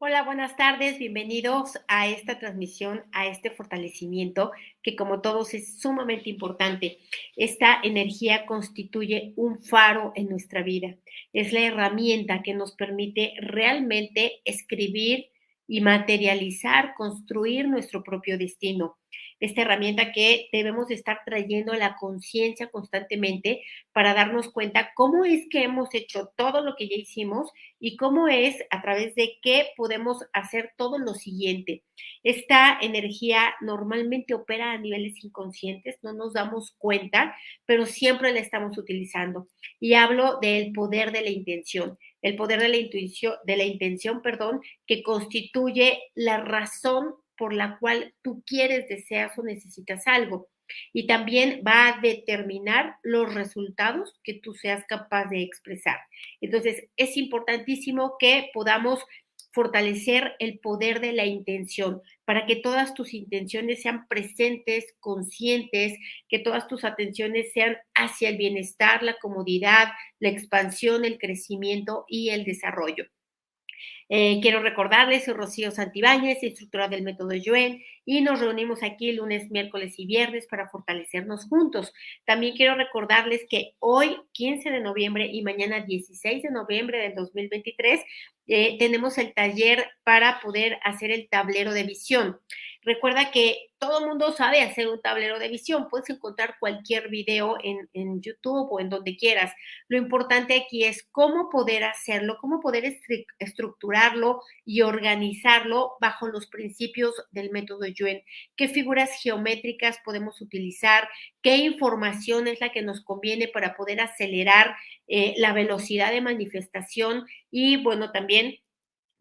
Hola, buenas tardes, bienvenidos a esta transmisión, a este fortalecimiento que como todos es sumamente importante. Esta energía constituye un faro en nuestra vida, es la herramienta que nos permite realmente escribir y materializar, construir nuestro propio destino esta herramienta que debemos estar trayendo a la conciencia constantemente para darnos cuenta cómo es que hemos hecho todo lo que ya hicimos y cómo es a través de qué podemos hacer todo lo siguiente. Esta energía normalmente opera a niveles inconscientes, no nos damos cuenta, pero siempre la estamos utilizando. Y hablo del poder de la intención el poder de la intuición, de la intención, perdón, que constituye la razón por la cual tú quieres, deseas o necesitas algo. Y también va a determinar los resultados que tú seas capaz de expresar. Entonces, es importantísimo que podamos fortalecer el poder de la intención para que todas tus intenciones sean presentes, conscientes, que todas tus atenciones sean hacia el bienestar, la comodidad, la expansión, el crecimiento y el desarrollo. Eh, quiero recordarles, soy Rocío Santibáñez, instructora del método Yuen, y nos reunimos aquí lunes, miércoles y viernes para fortalecernos juntos. También quiero recordarles que hoy, 15 de noviembre y mañana 16 de noviembre del 2023, eh, tenemos el taller para poder hacer el tablero de visión. Recuerda que todo el mundo sabe hacer un tablero de visión. Puedes encontrar cualquier video en, YouTube o en donde quieras. Lo importante aquí es cómo poder hacerlo, cómo poder estructurarlo y organizarlo bajo los principios del método Yuen. ¿Qué figuras geométricas podemos utilizar? ¿Qué información es la que nos conviene para poder acelerar eh, la velocidad de manifestación? Y bueno, también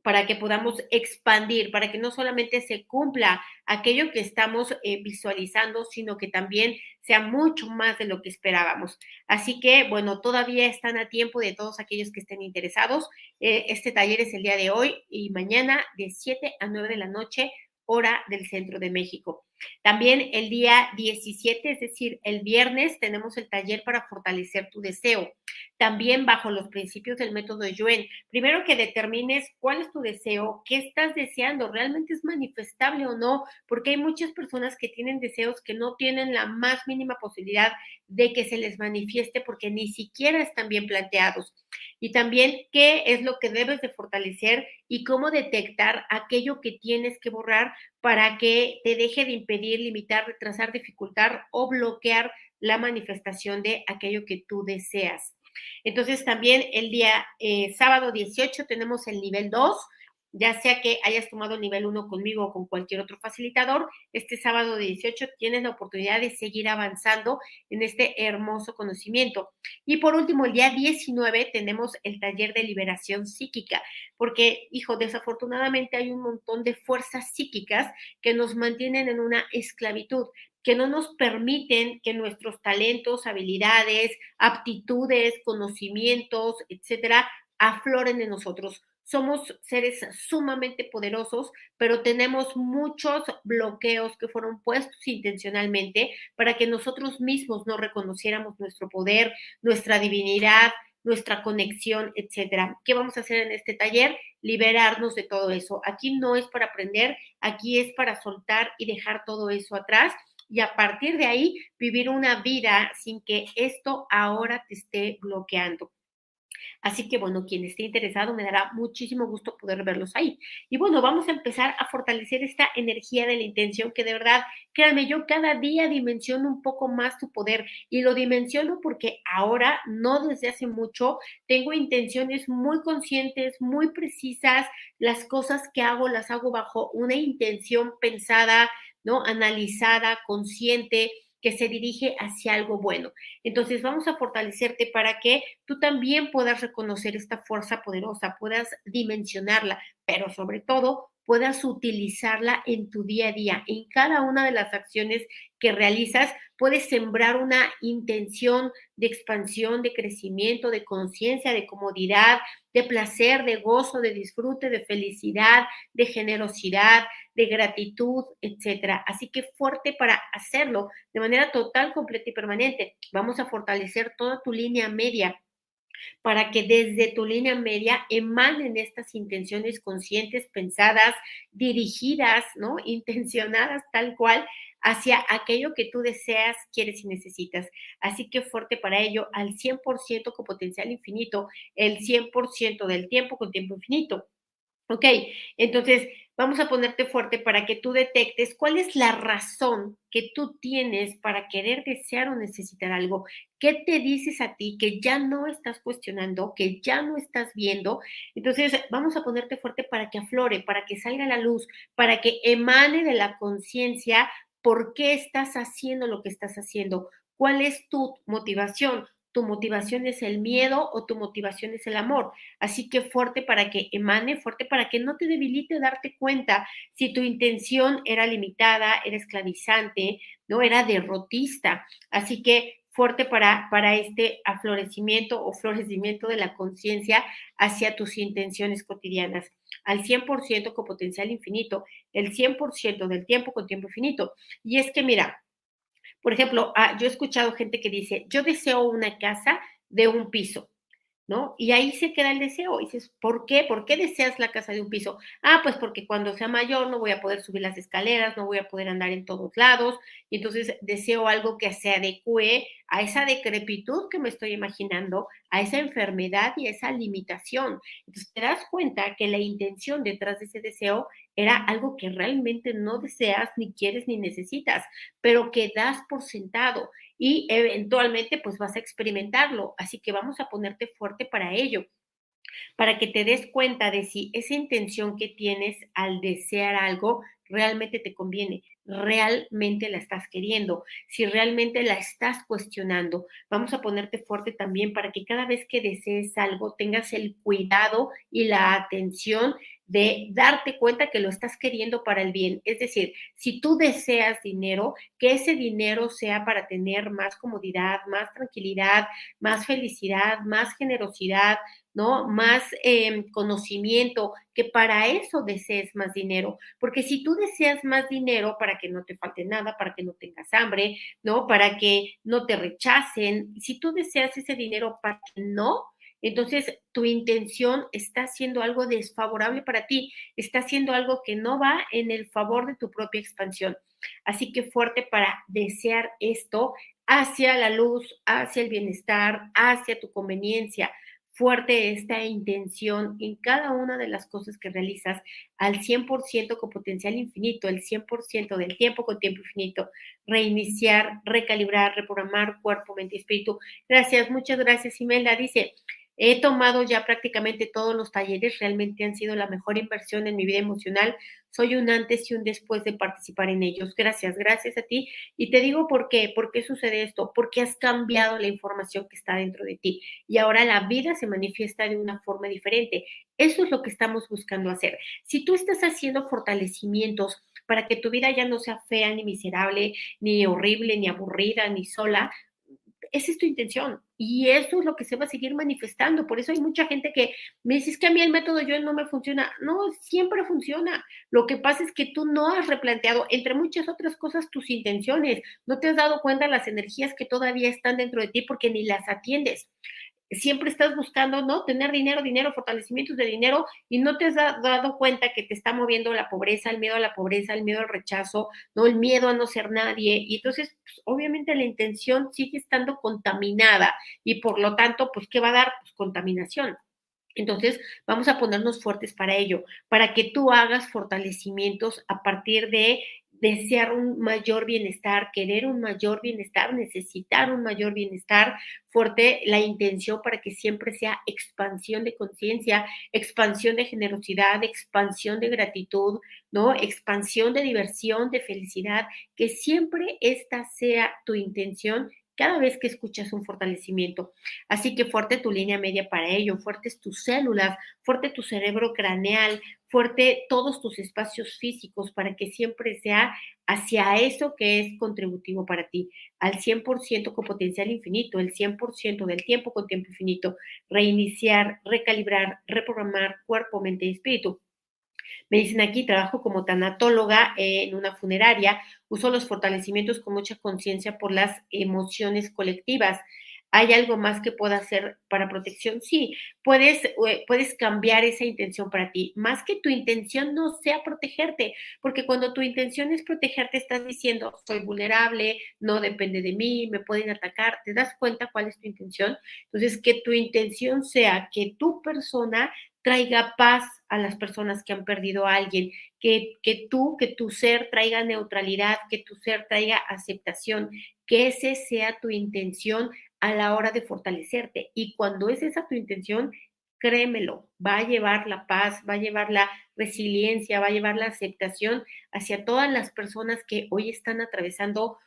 para que podamos expandir, para que no solamente se cumpla aquello que estamos eh, visualizando, sino que también sea mucho más de lo que esperábamos. Así que, bueno, todavía están a tiempo de todos aquellos que estén interesados. Eh, este taller es el día de hoy y mañana de 7 a 9 de la noche hora del centro de México. También el día 17, es decir, el viernes, tenemos el taller para fortalecer tu deseo. También bajo los principios del método Yuen. Primero que determines cuál es tu deseo, qué estás deseando, realmente es manifestable o no, porque hay muchas personas que tienen deseos que no tienen la más mínima posibilidad de que se les manifieste porque ni siquiera están bien planteados y también qué es lo que debes de fortalecer y cómo detectar aquello que tienes que borrar para que te deje de impedir, limitar, retrasar, dificultar o bloquear la manifestación de aquello que tú deseas. Entonces también el día eh, sábado 18 tenemos el nivel 2, ya sea que hayas tomado el nivel 1 conmigo o con cualquier otro facilitador, este sábado 18 tienes la oportunidad de seguir avanzando en este hermoso conocimiento. Y por último, el día 19 tenemos el taller de liberación psíquica, porque, hijo, desafortunadamente hay un montón de fuerzas psíquicas que nos mantienen en una esclavitud que no nos permiten que nuestros talentos, habilidades, aptitudes, conocimientos, etcétera, afloren en nosotros somos seres sumamente poderosos, pero tenemos muchos bloqueos que fueron puestos intencionalmente para que nosotros mismos no reconociéramos nuestro poder, nuestra divinidad, nuestra conexión, etcétera. ¿Qué vamos a hacer en este taller? Liberarnos de todo eso. Aquí no es para aprender, aquí es para soltar y dejar todo eso atrás y a partir de ahí vivir una vida sin que esto ahora te esté bloqueando. Así que bueno, quien esté interesado me dará muchísimo gusto poder verlos ahí. Y bueno, vamos a empezar a fortalecer esta energía de la intención que de verdad, créanme, yo cada día dimensiono un poco más tu poder y lo dimensiono porque ahora, no desde hace mucho, tengo intenciones muy conscientes, muy precisas. Las cosas que hago las hago bajo una intención pensada, ¿no? Analizada, consciente que se dirige hacia algo bueno. Entonces vamos a fortalecerte para que tú también puedas reconocer esta fuerza poderosa, puedas dimensionarla, pero sobre todo puedas utilizarla en tu día a día. En cada una de las acciones que realizas, puedes sembrar una intención de expansión, de crecimiento, de conciencia, de comodidad, de placer, de gozo, de disfrute, de felicidad, de generosidad, de gratitud, etcétera. Así que fuerte para hacerlo de manera total, completa y permanente. Vamos a fortalecer toda tu línea media para que desde tu línea media emanen estas intenciones conscientes, pensadas, dirigidas, ¿no? Intencionadas tal cual hacia aquello que tú deseas, quieres y necesitas. Así que fuerte para ello, al 100% con potencial infinito, el 100% del tiempo con tiempo infinito. Ok, entonces vamos a ponerte fuerte para que tú detectes cuál es la razón que tú tienes para querer desear o necesitar algo. ¿Qué te dices a ti que ya no estás cuestionando, que ya no estás viendo? Entonces vamos a ponerte fuerte para que aflore, para que salga la luz, para que emane de la conciencia por qué estás haciendo lo que estás haciendo, cuál es tu motivación tu motivación es el miedo o tu motivación es el amor. Así que fuerte para que emane, fuerte para que no te debilite darte cuenta si tu intención era limitada, era esclavizante, no era derrotista. Así que fuerte para, para este aflorecimiento o florecimiento de la conciencia hacia tus intenciones cotidianas. Al 100% con potencial infinito, el 100% del tiempo con tiempo infinito. Y es que mira, por ejemplo, ah, yo he escuchado gente que dice, yo deseo una casa de un piso. ¿No? Y ahí se queda el deseo. Y dices, ¿por qué? ¿Por qué deseas la casa de un piso? Ah, pues porque cuando sea mayor no voy a poder subir las escaleras, no voy a poder andar en todos lados, y entonces deseo algo que se adecue a esa decrepitud que me estoy imaginando, a esa enfermedad y a esa limitación. Entonces te das cuenta que la intención detrás de ese deseo era algo que realmente no deseas, ni quieres, ni necesitas, pero que das por sentado y eventualmente pues vas a experimentarlo. Así que vamos a ponerte fuerte para ello, para que te des cuenta de si esa intención que tienes al desear algo realmente te conviene, realmente la estás queriendo, si realmente la estás cuestionando. Vamos a ponerte fuerte también para que cada vez que desees algo tengas el cuidado y la atención de darte cuenta que lo estás queriendo para el bien. Es decir, si tú deseas dinero, que ese dinero sea para tener más comodidad, más tranquilidad, más felicidad, más generosidad, ¿no? Más em, conocimiento, que para eso desees más dinero. Porque si tú deseas más dinero para que no te falte nada, para que no tengas hambre, ¿no? Para que no te rechacen, si tú deseas ese dinero para que no, entonces tu intención está haciendo algo desfavorable para ti, está haciendo algo que no va en el favor de tu propia expansión. Así que fuerte para desear esto hacia la luz, hacia el bienestar, hacia tu conveniencia. Fuerte esta intención en cada una de las cosas que realizas al 100% con potencial infinito, el 100% del tiempo con tiempo infinito. Reiniciar, recalibrar, reprogramar cuerpo, mente y espíritu. Gracias, muchas gracias, Imelda. Dice, He tomado ya prácticamente todos los talleres, realmente han sido la mejor inversión en mi vida emocional. Soy un antes y un después de participar en ellos. Gracias, gracias a ti. Y te digo por qué, por qué sucede esto, porque has cambiado la información que está dentro de ti y ahora la vida se manifiesta de una forma diferente. Eso es lo que estamos buscando hacer. Si tú estás haciendo fortalecimientos para que tu vida ya no sea fea, ni miserable, ni horrible, ni aburrida, ni sola, esa es tu intención y eso es lo que se va a seguir manifestando. Por eso hay mucha gente que me dice, que a mí el método yo no me funciona. No, siempre funciona. Lo que pasa es que tú no has replanteado, entre muchas otras cosas, tus intenciones. No te has dado cuenta las energías que todavía están dentro de ti porque ni las atiendes siempre estás buscando, ¿no? Tener dinero, dinero, fortalecimientos de dinero y no te has dado cuenta que te está moviendo la pobreza, el miedo a la pobreza, el miedo al rechazo, ¿no? El miedo a no ser nadie. Y entonces, pues, obviamente la intención sigue estando contaminada y por lo tanto, pues, ¿qué va a dar? Pues contaminación. Entonces, vamos a ponernos fuertes para ello, para que tú hagas fortalecimientos a partir de desear un mayor bienestar, querer un mayor bienestar, necesitar un mayor bienestar, fuerte la intención para que siempre sea expansión de conciencia, expansión de generosidad, expansión de gratitud, ¿no? Expansión de diversión, de felicidad, que siempre esta sea tu intención cada vez que escuchas un fortalecimiento. Así que fuerte tu línea media para ello, fuertes tus células, fuerte tu cerebro craneal, fuerte todos tus espacios físicos para que siempre sea hacia eso que es contributivo para ti, al 100% con potencial infinito, el 100% del tiempo con tiempo infinito, reiniciar, recalibrar, reprogramar cuerpo, mente y espíritu. Me dicen aquí, trabajo como tanatóloga en una funeraria, uso los fortalecimientos con mucha conciencia por las emociones colectivas. ¿Hay algo más que pueda hacer para protección? Sí, puedes, eh, puedes cambiar esa intención para ti. Más que tu intención no sea protegerte, porque cuando tu intención es protegerte, estás diciendo, soy vulnerable, no depende de mí, me pueden atacar. ¿Te das cuenta cuál es tu intención? Entonces, que tu intención sea que tu persona traiga paz a las personas que han perdido a alguien, que, que tú, que tu ser traiga neutralidad, que tu ser traiga aceptación, que ese sea tu intención a la hora de fortalecerte. Y cuando es esa tu intención, créemelo, va a llevar la paz, va a llevar la resiliencia, va a llevar la aceptación hacia todas las personas que hoy están atravesando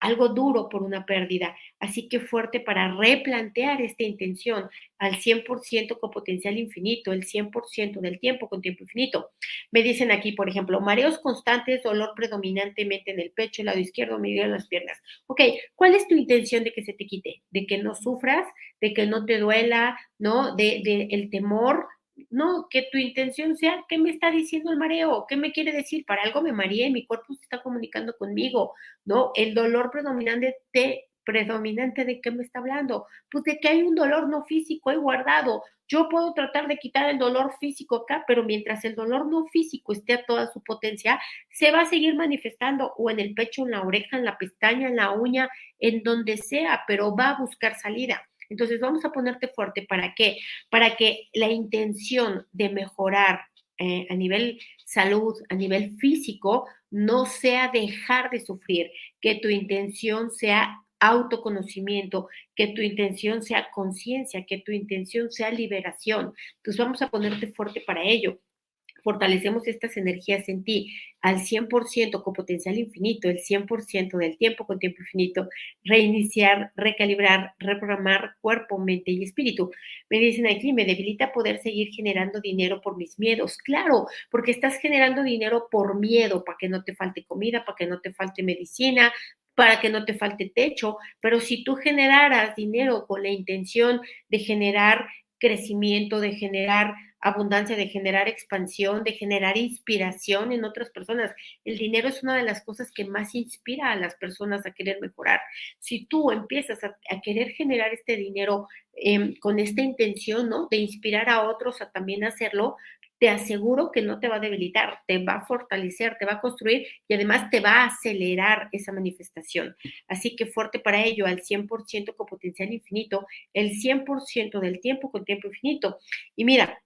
algo duro por una pérdida. Así que fuerte para replantear esta intención al 100% con potencial infinito, el 100% del tiempo con tiempo infinito. Me dicen aquí, por ejemplo, mareos constantes, dolor predominantemente en el pecho, el lado izquierdo, medio en las piernas. Ok, ¿cuál es tu intención de que se te quite? ¿De que no sufras? ¿De que no te duela? ¿No? ¿De, de el temor? No, que tu intención sea, ¿qué me está diciendo el mareo? ¿Qué me quiere decir? Para algo me mareé, mi cuerpo se está comunicando conmigo, ¿no? El dolor predominante predominante de qué me está hablando? Pues de que hay un dolor no físico ahí guardado. Yo puedo tratar de quitar el dolor físico acá, pero mientras el dolor no físico esté a toda su potencia, se va a seguir manifestando o en el pecho, en la oreja, en la pestaña, en la uña, en donde sea, pero va a buscar salida. Entonces vamos a ponerte fuerte. ¿Para qué? Para que la intención de mejorar eh, a nivel salud, a nivel físico, no sea dejar de sufrir, que tu intención sea autoconocimiento, que tu intención sea conciencia, que tu intención sea liberación. Entonces vamos a ponerte fuerte para ello fortalecemos estas energías en ti al 100% con potencial infinito, el 100% del tiempo con tiempo infinito, reiniciar, recalibrar, reprogramar cuerpo, mente y espíritu. Me dicen aquí, me debilita poder seguir generando dinero por mis miedos. Claro, porque estás generando dinero por miedo, para que no te falte comida, para que no te falte medicina, para que no te falte techo, pero si tú generaras dinero con la intención de generar crecimiento, de generar abundancia, de generar expansión, de generar inspiración en otras personas. El dinero es una de las cosas que más inspira a las personas a querer mejorar. Si tú empiezas a, querer generar este dinero em, con esta intención, ¿no? De inspirar a otros a también hacerlo, te aseguro que no te va a debilitar, te va a fortalecer, te va a construir y además te va a acelerar esa manifestación. Así que fuerte para ello, al 100% con potencial infinito, el 100% del tiempo con tiempo infinito. Y mira,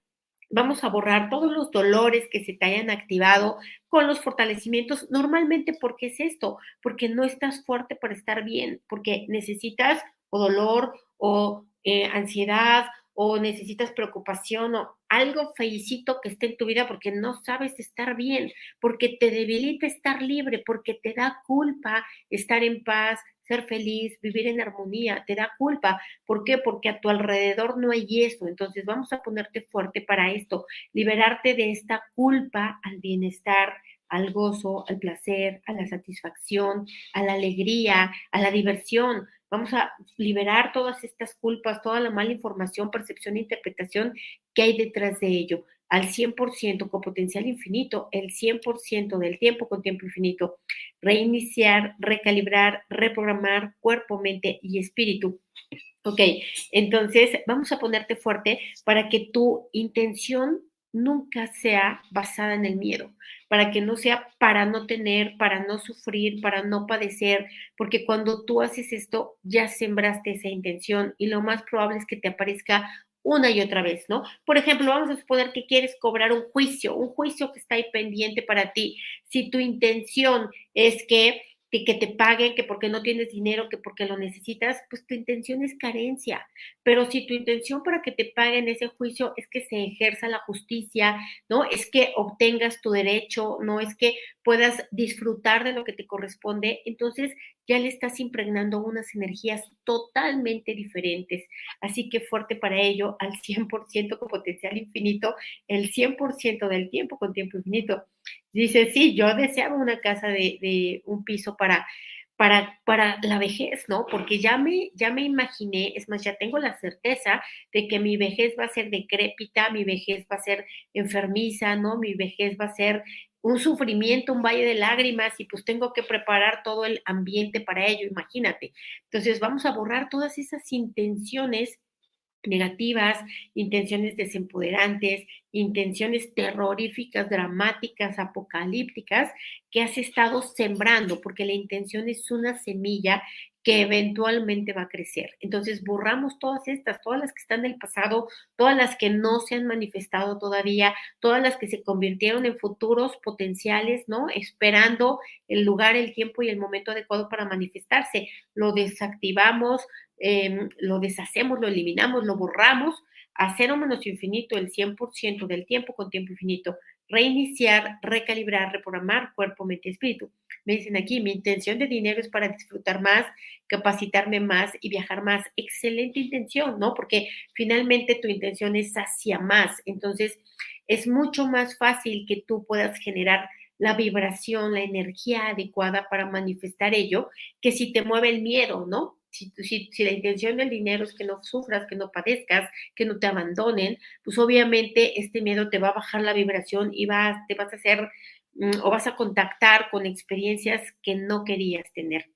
vamos a borrar todos los dolores que se te hayan activado con los fortalecimientos. Normalmente, ¿por qué es esto? Porque no estás fuerte para estar bien, porque necesitas o dolor o eh, ansiedad o necesitas preocupación o algo felicito que esté en tu vida porque no sabes estar bien, porque te debilita estar libre, porque te da culpa estar en paz, ser feliz, vivir en armonía, te da culpa. ¿Por qué? Porque a tu alrededor no hay eso. Entonces vamos a ponerte fuerte para esto, liberarte de esta culpa al bienestar, al gozo, al placer, a la satisfacción, a la alegría, a la diversión. Vamos a liberar todas estas culpas, toda la mala información, percepción e interpretación que hay detrás de ello al 100% con potencial infinito, el 100% del tiempo con tiempo infinito, reiniciar, recalibrar, reprogramar cuerpo, mente y espíritu. Ok, entonces vamos a ponerte fuerte para que tu intención nunca sea basada en el miedo, para que no sea para no tener, para no sufrir, para no padecer, porque cuando tú haces esto ya sembraste esa intención y lo más probable es que te aparezca una y otra vez, ¿no? Por ejemplo, vamos a suponer que quieres cobrar un juicio, un juicio que está ahí pendiente para ti. Si tu intención es que que, que, te paguen, que porque no tienes dinero, que porque lo necesitas, pues tu intención es carencia. Pero si tu intención para que te paguen ese juicio es que se ejerza la justicia, ¿no? Es que obtengas tu derecho, no es que puedas disfrutar de lo que te corresponde, entonces ya le estás impregnando unas energías totalmente diferentes. Así que fuerte para ello, al 100% con potencial infinito, el 100% del tiempo con tiempo infinito. Dice, sí, yo deseaba una casa de, un piso para, para, para, la vejez, ¿no? Porque ya me, ya me imaginé, es más, ya tengo la certeza de que mi vejez va a ser decrépita, mi vejez va a ser enfermiza, ¿no? Mi vejez va a ser un sufrimiento, un valle de lágrimas y pues tengo que preparar todo el ambiente para ello, imagínate. Entonces vamos a borrar todas esas intenciones negativas, intenciones desempoderantes, intenciones terroríficas, dramáticas, apocalípticas que has estado sembrando, porque la intención es una semilla que eventualmente va a crecer. Entonces, borramos todas estas, todas las que están en el pasado, todas las que no se han manifestado todavía, todas las que se convirtieron en futuros potenciales, ¿no? Esperando el lugar, el tiempo y el momento adecuado para manifestarse. Lo desactivamos, em, lo deshacemos, lo eliminamos, lo borramos a cero menos infinito el 100% del tiempo con tiempo infinito reiniciar, recalibrar, reprogramar cuerpo, mente y espíritu. Me dicen aquí, mi intención de dinero es para disfrutar más, capacitarme más y viajar más. Excelente intención, ¿no? Porque finalmente tu intención es hacia más. Entonces, es mucho más fácil que tú puedas generar la vibración, la energía adecuada para manifestar ello, que si te mueve el miedo, ¿no? Si, si, la intención del dinero es que no sufras, que no padezcas, que no te abandonen, pues obviamente este miedo te va a bajar la vibración y vas, te vas a hacer mm, o vas a contactar con experiencias que no querías tener.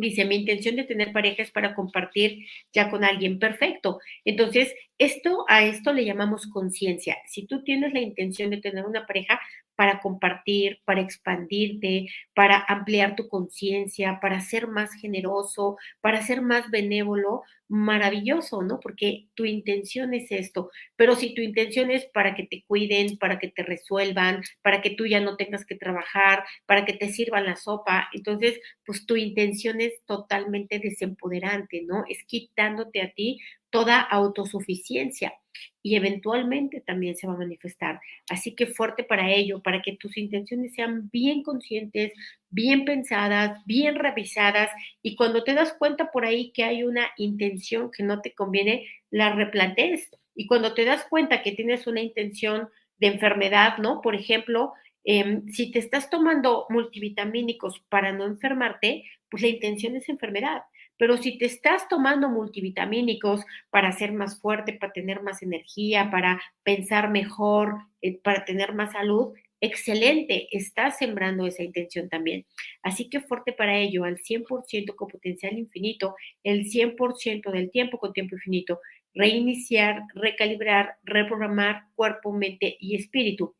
Dice, mi intención de tener pareja es para compartir ya con alguien perfecto. Entonces, esto a esto le llamamos conciencia. Si tú tienes la intención de tener una pareja, para compartir, para expandirte, para ampliar tu conciencia, para ser más generoso, para ser más benévolo, maravilloso, ¿no? Porque tu intención es esto, pero si tu intención es para que te cuiden, para que te resuelvan, para que tú ya no tengas que trabajar, para que te sirvan la sopa, entonces, pues tu intención es totalmente desempoderante, ¿no? Es quitándote a ti toda autosuficiencia y eventualmente también se va a manifestar. Así que fuerte para ello, para que tus intenciones sean bien conscientes, bien pensadas, bien revisadas y cuando te das cuenta por ahí que hay una intención que no te conviene, la replantees. Y cuando te das cuenta que tienes una intención de enfermedad, ¿no? Por ejemplo, em, si te estás tomando multivitamínicos para no enfermarte, pues la intención es enfermedad. Pero si te estás tomando multivitamínicos para ser más fuerte, para tener más energía, para pensar mejor, eh, para tener más salud, excelente, estás sembrando esa intención también. Así que fuerte para ello, al 100% con potencial infinito, el 100% del tiempo con tiempo infinito, reiniciar, recalibrar, reprogramar cuerpo, mente y espíritu.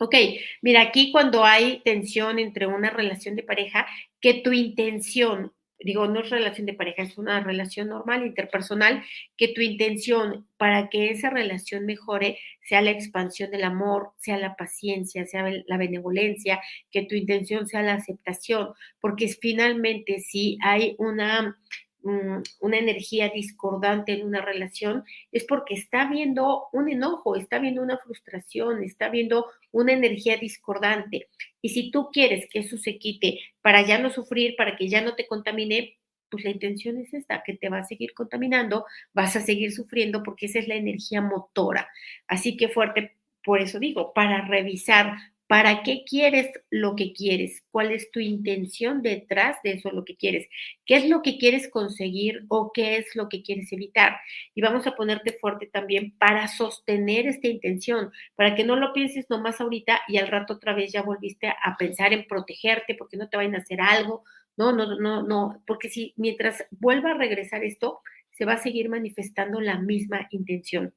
Ok, mira, aquí cuando hay tensión entre una relación de pareja, que tu intención digo, no es relación de pareja, es una relación normal, interpersonal, que tu intención para que esa relación mejore sea la expansión del amor, sea la paciencia, sea la benevolencia, que tu intención sea la aceptación, porque finalmente si hay una Mm, una energía discordante en una relación, es porque está viendo un enojo, está viendo una frustración, está viendo una energía discordante. Y si tú quieres que eso se quite para ya no sufrir, para que ya no te contamine, pues la intención es esta, que te va a seguir contaminando, vas a seguir sufriendo porque esa es la energía motora. Así que fuerte, por eso digo, para revisar ¿Para qué quieres lo que quieres? ¿Cuál es tu intención detrás de eso, lo que quieres? ¿Qué es lo que quieres conseguir o qué es lo que quieres evitar? Y vamos a ponerte fuerte también para sostener esta intención, para que no lo pienses nomás ahorita y al rato otra vez ya volviste a pensar en protegerte porque no te vayan a hacer algo. No, no, no, no, porque si mientras vuelva a regresar esto, se va a seguir manifestando la misma intención.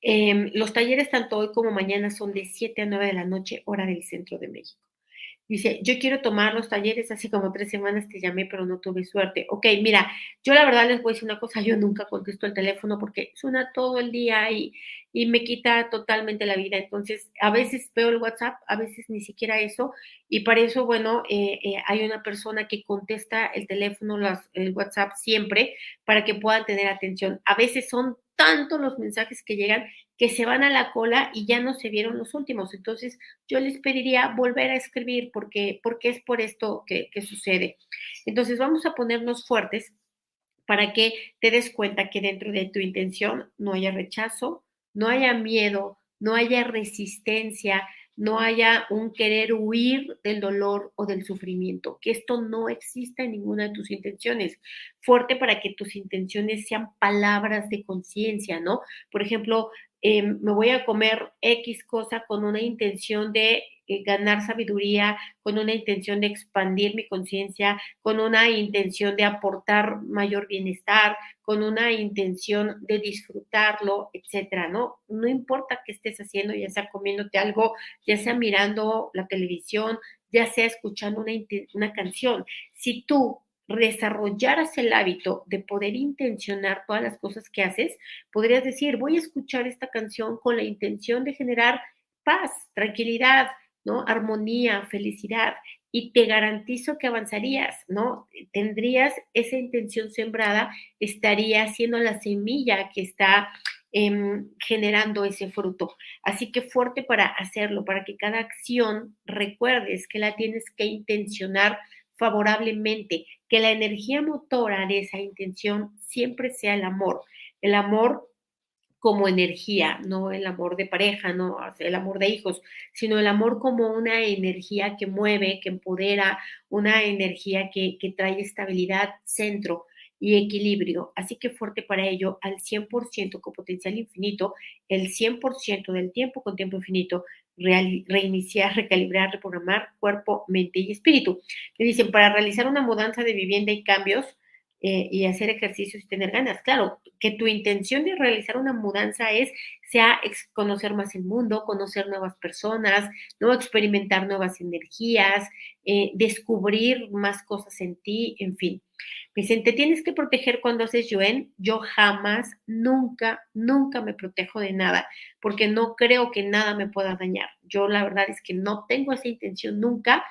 Em, los talleres tanto hoy como mañana son de 7 a 9 de la noche, hora del centro de México. Dice, yo quiero tomar los talleres, hace como tres semanas te llamé, pero no tuve suerte. Ok, mira, yo la verdad les voy a decir una cosa, yo nunca contesto el teléfono porque suena todo el día y, y me quita totalmente la vida. Entonces, a veces veo el WhatsApp, a veces ni siquiera eso, y para eso, bueno, eh, eh, hay una persona que contesta el teléfono, el WhatsApp siempre, para que puedan tener atención. A veces son tanto los mensajes que llegan que se van a la cola y ya no se vieron los últimos. Entonces, yo les pediría volver a escribir porque, porque es por esto que sucede. Entonces, vamos a ponernos fuertes para que te des cuenta que dentro de tu intención no haya rechazo, no haya miedo, no haya resistencia, no haya un querer huir del dolor o del sufrimiento, que esto no exista en ninguna de tus intenciones. Fuerte para que tus intenciones sean palabras de conciencia, ¿no? Por ejemplo, em, me voy a comer X cosa con una intención de eh, ganar sabiduría, con una intención de expandir mi conciencia, con una intención de aportar mayor bienestar, con una intención de disfrutarlo, etcétera, ¿no? No importa qué estés haciendo, ya sea comiéndote algo, ya sea mirando la televisión, ya sea escuchando una, una canción. Si tú desarrollaras el hábito de poder intencionar todas las cosas que haces, podrías decir, voy a escuchar esta canción con la intención de generar paz, tranquilidad, ¿no? Armonía, felicidad. Y te garantizo que avanzarías, ¿no? Tendrías esa intención sembrada, estaría siendo la semilla que está em, generando ese fruto. Así que fuerte para hacerlo, para que cada acción recuerdes que la tienes que intencionar favorablemente, que la energía motora de esa intención siempre sea el amor, el amor como energía, no el amor de pareja, no el amor de hijos, sino el amor como una energía que mueve, que empodera, una energía que, que trae estabilidad, centro y equilibrio. Así que fuerte para ello, al 100% con potencial infinito, el 100% del tiempo con tiempo infinito, reiniciar, recalibrar, reprogramar cuerpo, mente y espíritu. Me dicen, para realizar una mudanza de vivienda y cambios eh, y hacer ejercicios y tener ganas. Claro, que tu intención de realizar una mudanza es sea conocer más el mundo, conocer nuevas personas, ¿no? experimentar nuevas energías, eh, descubrir más cosas en ti, en fin. Me dicen, te tienes que proteger cuando haces yuen. Yo jamás, nunca, nunca me protejo de nada, porque no creo que nada me pueda dañar. Yo la verdad es que no tengo esa intención nunca.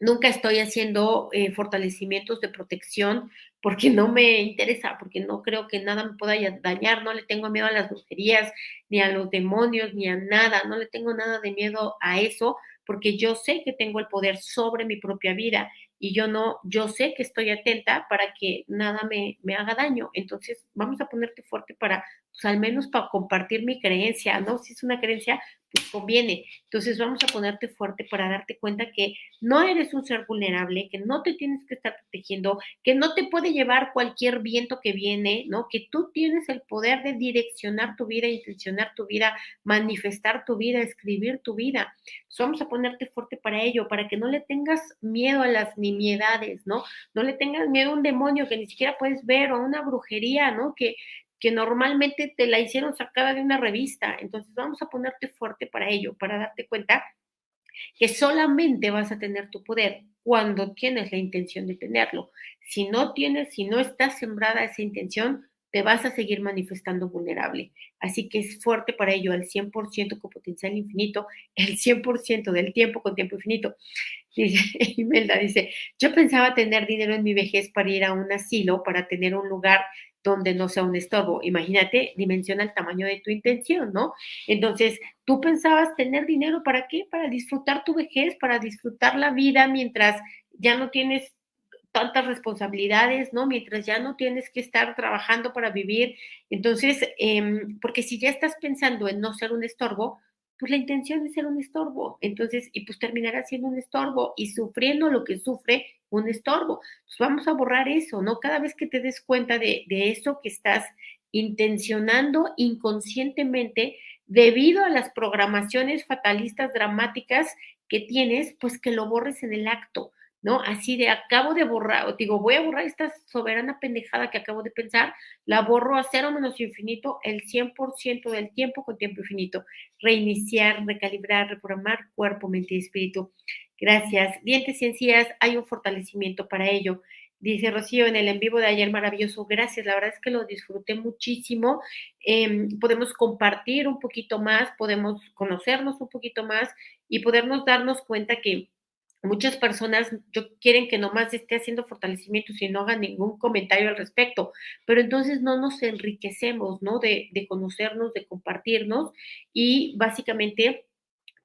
Nunca estoy haciendo eh, fortalecimientos de protección porque no me interesa, porque no creo que nada me pueda dañar, no le tengo miedo a las brujerías, ni a los demonios, ni a nada, no le tengo nada de miedo a eso, porque yo sé que tengo el poder sobre mi propia vida y yo no, yo sé que estoy atenta para que nada me, me haga daño. Entonces, vamos a ponerte fuerte para, pues al menos para compartir mi creencia, ¿no? Si es una creencia, conviene. Entonces vamos a ponerte fuerte para darte cuenta que no eres un ser vulnerable, que no te tienes que estar protegiendo, que no te puede llevar cualquier viento que viene, ¿no? Que tú tienes el poder de direccionar tu vida, intencionar tu vida, manifestar tu vida, escribir tu vida. Vamos a ponerte fuerte para ello, para que no le tengas miedo a las nimiedades, ¿no? No le tengas miedo a un demonio que ni siquiera puedes ver o a una brujería, ¿no? Que que normalmente te la hicieron sacada de una revista. Entonces vamos a ponerte fuerte para ello, para darte cuenta que solamente vas a tener tu poder cuando tienes la intención de tenerlo. Si no tienes, si no estás sembrada esa intención, te vas a seguir manifestando vulnerable. Así que es fuerte para ello, al 100% con potencial infinito, el 100% del tiempo con tiempo infinito. Dice, Imelda dice, yo pensaba tener dinero en mi vejez para ir a un asilo, para tener un lugar donde no sea un estorbo. Imagínate, dimensiona el tamaño de tu intención, ¿no? Entonces, tú pensabas tener dinero para qué? Para disfrutar tu vejez, para disfrutar la vida mientras ya no tienes tantas responsabilidades, ¿no? Mientras ya no tienes que estar trabajando para vivir. Entonces, em, porque si ya estás pensando en no ser un estorbo, pues la intención es ser un estorbo. Entonces, y pues terminará siendo un estorbo y sufriendo lo que sufre un estorbo. Pues vamos a borrar eso, ¿no? Cada vez que te des cuenta de, de eso que estás intencionando inconscientemente debido a las programaciones fatalistas dramáticas que tienes, pues que lo borres en el acto. ¿no? Así de acabo de borrar, digo, voy a borrar esta soberana pendejada que acabo de pensar, la borro a cero menos infinito el 100% del tiempo con tiempo infinito. Reiniciar, recalibrar, reprogramar cuerpo, mente y espíritu. Gracias. Dientes y encías, hay un fortalecimiento para ello. Dice Rocío en el en vivo de ayer, maravilloso, gracias, la verdad es que lo disfruté muchísimo. Em, podemos compartir un poquito más, podemos conocernos un poquito más y podernos darnos cuenta que Muchas personas yo, quieren que nomás esté haciendo fortalecimientos y no haga ningún comentario al respecto, pero entonces no nos enriquecemos, ¿no? De, de conocernos, de compartirnos y básicamente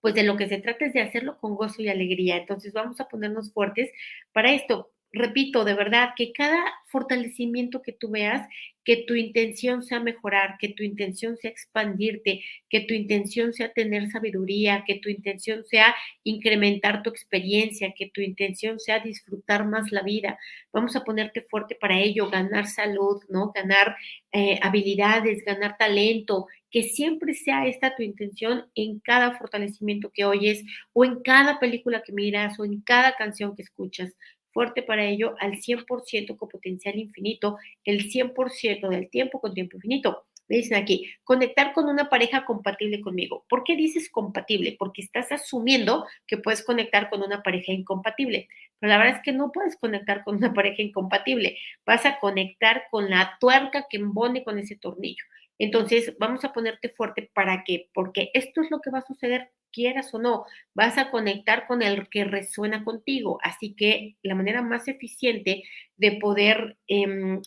pues de lo que se trata es de hacerlo con gozo y alegría. Entonces vamos a ponernos fuertes para esto. Repito, de verdad, que cada fortalecimiento que tú veas, que tu intención sea mejorar, que tu intención sea expandirte, que tu intención sea tener sabiduría, que tu intención sea incrementar tu experiencia, que tu intención sea disfrutar más la vida. Vamos a ponerte fuerte para ello, ganar salud, ¿no? Ganar eh, habilidades, ganar talento, que siempre sea esta tu intención en cada fortalecimiento que oyes o en cada película que miras o en cada canción que escuchas fuerte para ello al 100% con potencial infinito, el 100% del tiempo con tiempo infinito. Me dicen aquí, conectar con una pareja compatible conmigo. ¿Por qué dices compatible? Porque estás asumiendo que puedes conectar con una pareja incompatible. Pero la verdad es que no puedes conectar con una pareja incompatible. Vas a conectar con la tuerca que embone con ese tornillo. Entonces, vamos a ponerte fuerte para qué? Porque esto es lo que va a suceder quieras o no, vas a conectar con el que resuena contigo. Así que la manera más eficiente de poder em,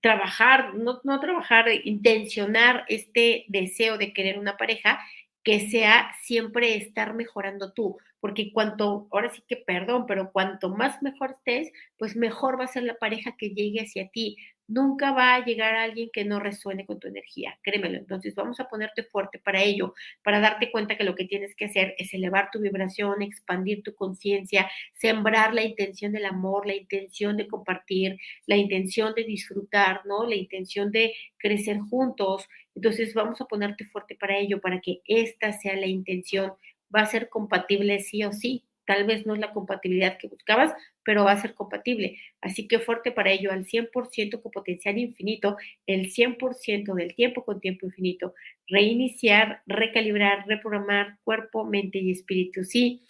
trabajar, no, no trabajar, intencionar este deseo de querer una pareja, que sea siempre estar mejorando tú, porque cuanto, ahora sí que perdón, pero cuanto más mejor estés, pues mejor va a ser la pareja que llegue hacia ti, nunca va a llegar a alguien que no resuene con tu energía, créemelo. Entonces vamos a ponerte fuerte para ello, para darte cuenta que lo que tienes que hacer es elevar tu vibración, expandir tu conciencia, sembrar la intención del amor, la intención de compartir, la intención de disfrutar, ¿no? La intención de crecer juntos. Entonces vamos a ponerte fuerte para ello, para que esta sea la intención. Va a ser compatible sí o sí. Tal vez no es la compatibilidad que buscabas, pero va a ser compatible. Así que fuerte para ello, al 100% con potencial infinito, el 100% del tiempo con tiempo infinito. Reiniciar, recalibrar, reprogramar cuerpo, mente y espíritu. Sí,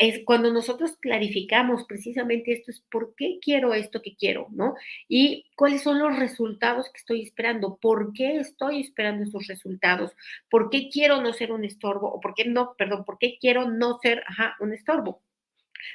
es cuando nosotros clarificamos precisamente esto, es por qué quiero esto que quiero, ¿no? Y cuáles son los resultados que estoy esperando, por qué estoy esperando esos resultados, por qué quiero no ser un estorbo, o por qué no, perdón, por qué quiero no ser, ajá, un estorbo.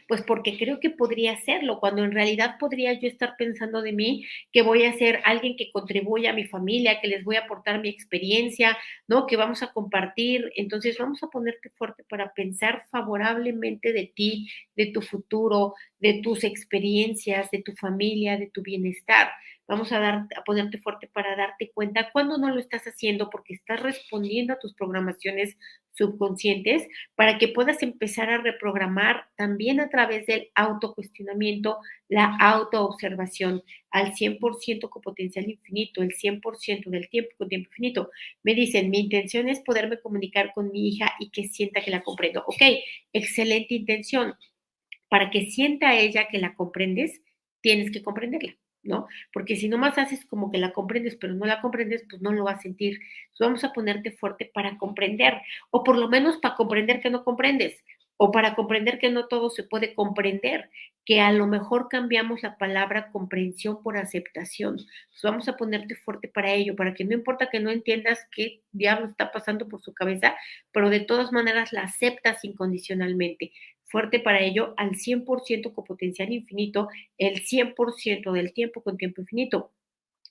Pues porque creo que podría hacerlo, cuando en realidad podría yo estar pensando de mí que voy a ser alguien que contribuya a mi familia, que les voy a aportar mi experiencia, ¿no? Que vamos a compartir. Entonces vamos a ponerte fuerte para pensar favorablemente de ti, de tu futuro, de tus experiencias, de tu familia, de tu bienestar. Vamos a, dar, a ponerte fuerte para darte cuenta cuando no lo estás haciendo porque estás respondiendo a tus programaciones subconscientes para que puedas empezar a reprogramar también a través del autocuestionamiento, la autoobservación al 100% con potencial infinito, el 100% del tiempo con tiempo infinito. Me dicen, mi intención es poderme comunicar con mi hija y que sienta que la comprendo. Ok, excelente intención. Para que sienta ella que la comprendes, tienes que comprenderla. ¿No? Porque si nomás haces como que la comprendes, pero no la comprendes, pues no lo vas a sentir. vamos a ponerte fuerte para comprender, o por lo menos para comprender que no comprendes, o para comprender que no todo se puede comprender, que a lo mejor cambiamos la palabra comprensión por aceptación. vamos a ponerte fuerte para ello, para que no importa que no entiendas qué diablo está pasando por su cabeza, pero de todas maneras la aceptas incondicionalmente fuerte para ello al 100% con potencial infinito, el 100% del tiempo con tiempo infinito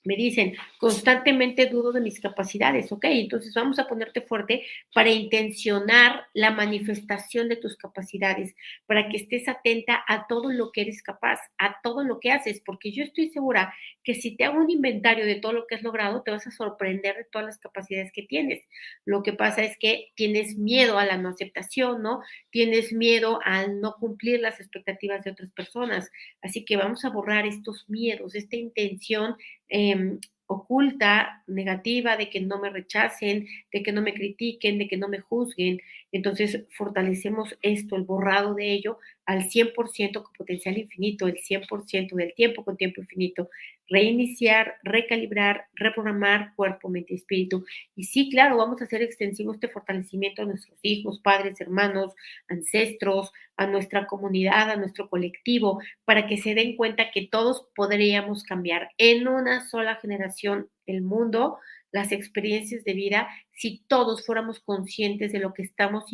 me dicen, constantemente dudo de mis capacidades, ¿ok? Entonces vamos a ponerte fuerte para intencionar la manifestación de tus capacidades, para que estés atenta a todo lo que eres capaz, a todo lo que haces, porque yo estoy segura que si te hago un inventario de todo lo que has logrado, te vas a sorprender de todas las capacidades que tienes. Lo que pasa es que tienes miedo a la no aceptación, ¿no? Tienes miedo al no cumplir las expectativas de otras personas. Así que vamos a borrar estos miedos, esta intención Em, oculta, negativa, de que no me rechacen, de que no me critiquen, de que no me juzguen. Entonces fortalecemos esto, el borrado de ello, al 100% con potencial infinito, el 100% del tiempo con tiempo infinito reiniciar, recalibrar, reprogramar cuerpo, mente y espíritu. Y sí, claro, vamos a hacer extensivo este fortalecimiento a nuestros hijos, padres, hermanos, ancestros, a nuestra comunidad, a nuestro colectivo, para que se den cuenta que todos podríamos cambiar en una sola generación el mundo, las experiencias de vida, si todos fuéramos conscientes de lo que estamos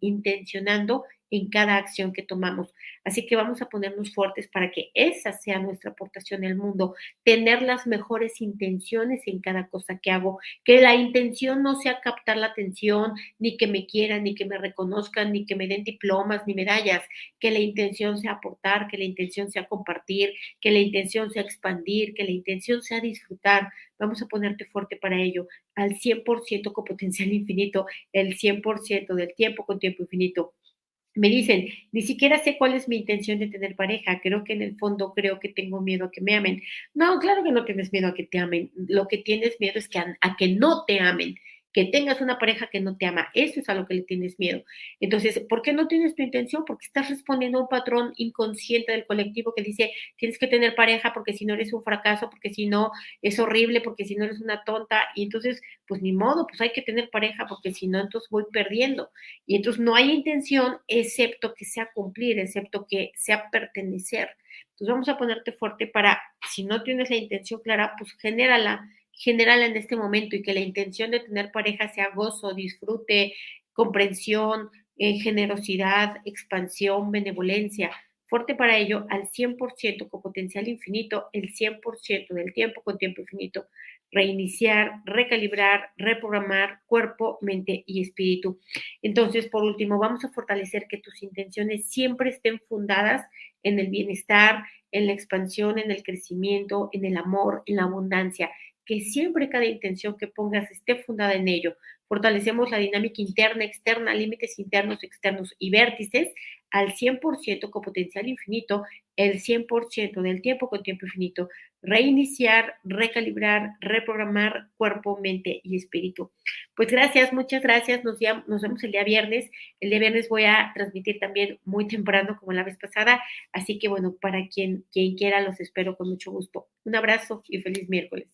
intencionando en cada acción que tomamos. Así que vamos a ponernos fuertes para que esa sea nuestra aportación al mundo, tener las mejores intenciones en cada cosa que hago, que la intención no sea captar la atención, ni que me quieran, ni que me reconozcan, ni que me den diplomas, ni medallas, que la intención sea aportar, que la intención sea compartir, que la intención sea expandir, que la intención sea disfrutar. Vamos a ponerte fuerte para ello, al 100% con potencial infinito, el 100% del tiempo con tiempo infinito. Me dicen, ni siquiera sé cuál es mi intención de tener pareja. Creo que en el fondo creo que tengo miedo a que me amen. No, claro que no tienes miedo a que te amen. Lo que tienes miedo es que a que no te amen que tengas una pareja que no te ama. Eso es a lo que le tienes miedo. Entonces, ¿por qué no tienes tu intención? Porque estás respondiendo a un patrón inconsciente del colectivo que dice, tienes que tener pareja porque si no eres un fracaso, porque si no es horrible, porque si no eres una tonta. Y entonces, pues ni modo, pues hay que tener pareja porque si no, entonces voy perdiendo. Y entonces no hay intención excepto que sea cumplir, excepto que sea pertenecer. Entonces vamos a ponerte fuerte para, si no tienes la intención clara, pues genérala general en este momento y que la intención de tener pareja sea gozo, disfrute, comprensión, eh, generosidad, expansión, benevolencia. Fuerte para ello al 100% con potencial infinito, el 100% del tiempo con tiempo infinito. Reiniciar, recalibrar, reprogramar cuerpo, mente y espíritu. Entonces, por último, vamos a fortalecer que tus intenciones siempre estén fundadas en el bienestar, en la expansión, en el crecimiento, en el amor, en la abundancia que siempre cada intención que pongas esté fundada en ello. Fortalecemos la dinámica interna, externa, límites internos, externos y vértices al 100% con potencial infinito, el 100% del tiempo con tiempo infinito. Reiniciar, recalibrar, reprogramar cuerpo, mente y espíritu. Pues gracias, muchas gracias. Nos, nos vemos el día viernes. El día viernes voy a transmitir también muy temprano como la vez pasada. Así que bueno, para quien, quien quiera, los espero con mucho gusto. Un abrazo y feliz miércoles.